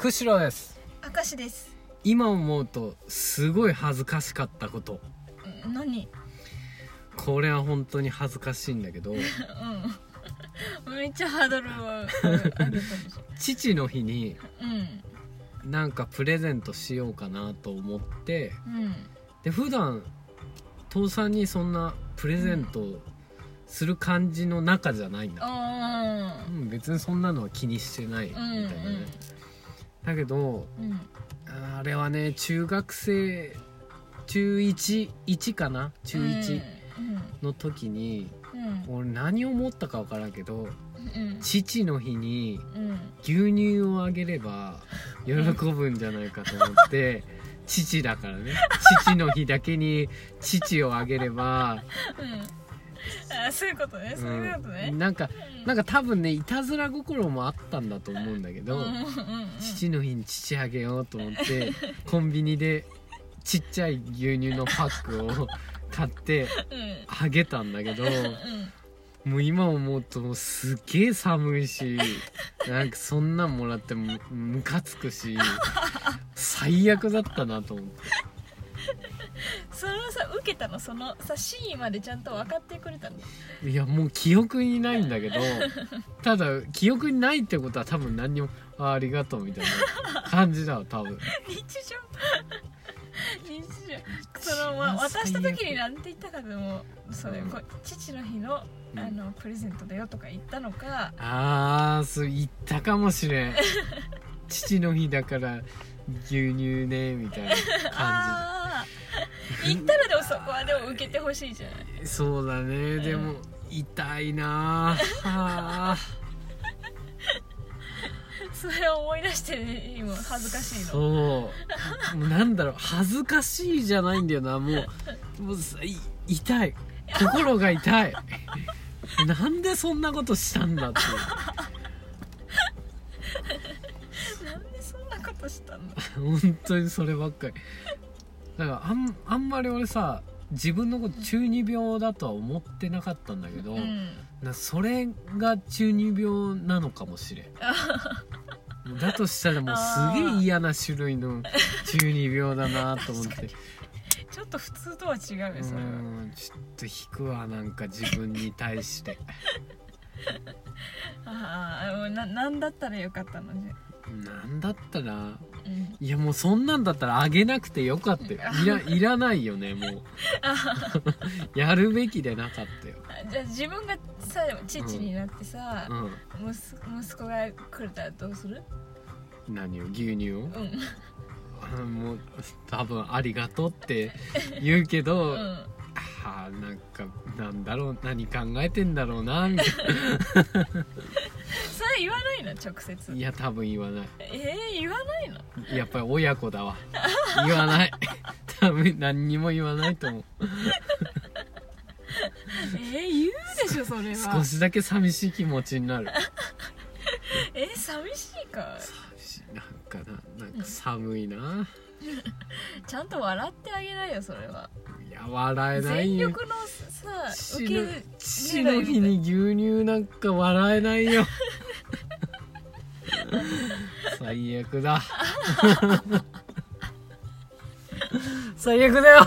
釧路です。明石です。今思うとすごい恥ずかしかったこと。うん何？これは本当に恥ずかしいんだけど。うん。めっちゃハードルを上げたでし父の日になんかプレゼントしようかなと思って。うん。で普段父さんにそんなプレゼントする感じの中じゃないんだ、あうん、別にそんなのは気にしてないみたいなね、うんだけどーうん。あれはね中学生中11かな？中1の時に、うん。俺何を思ったか分からんけどうん。父の日にうん。牛乳をあげれば喜ぶんじゃないかと思って 父だからね。父の日だけに父をあげれば、うんあそういうことね。そういうことね。うん、なんかなんか多分ねいたずら心もあったんだと思うんだけど、うんうんうん父の日に父あげようと思って コンビニでちっちゃい牛乳のパックを買ってうん。あげたんだけどうん。もう今思うともうすっげえ寒いしなんかそんなんもらってもムカつくし 最悪だったなと思ってそのさ受けたの？そのさ真意までちゃんと分かってくれたの？いやもう記憶にないんだけど ただ記憶にないってことは多分何にもあありがとうみたいな感じだわ多分。日常？日常？その、ま、渡した時に何て言ったかでもそれ、うん。こ父の日のうん。あのプレゼントだよとか言ったのか。ああそう言ったかもしれん。父の日だから牛乳ねみたいな感ああ言ったらでもそこはでも受けてほしいじゃない？じそうだね。でも痛いなああ それを思い出して、ね、今恥ずかしいの。そう。もうなんだろう。恥ずかしいじゃないんだよな。もうもう痛い。心が痛い。なんでそんなことしたんだって なんでそんなことしたの本当にそればっかり。だからあんあんまり俺さ自分のこと中二病だとは思ってなかったんだけど、うん。なそれが中二病なのかもしれん。だとしたらもうすげえ嫌な種類の中二病だなと思って。ちょっと普通とは違うようそれは。んちょっと引くわなんか自分に対して。ああななんだったらよかったのじゃなんだったらうんいやもうそんなんだったらあげなくてよかったよ。いらいらないよねもう。やるべきでなかったよ。あじゃあ自分がさ父になってさ、う息息子がくれたらどうする？ん何を？牛乳を？うん。うんもう多分ありがとうって言うけど、うん。はあなんかなんだろう何考えてんだろうなみたい それ言わないの？直接。ないや多分言わない。えー、言やっぱり親子だわ。言わない。多分何にも言わないと思う。えー、言うでしょそれは。少しだけ寂しい気持ちになる。えー、寂しいか寂しい。なんかななんか寒いな。ちゃんと笑ってあげないよそれは。いや笑えないよ。全力のさ受け父の日に牛乳なんか笑えないよ最悪だ。最悪だよ。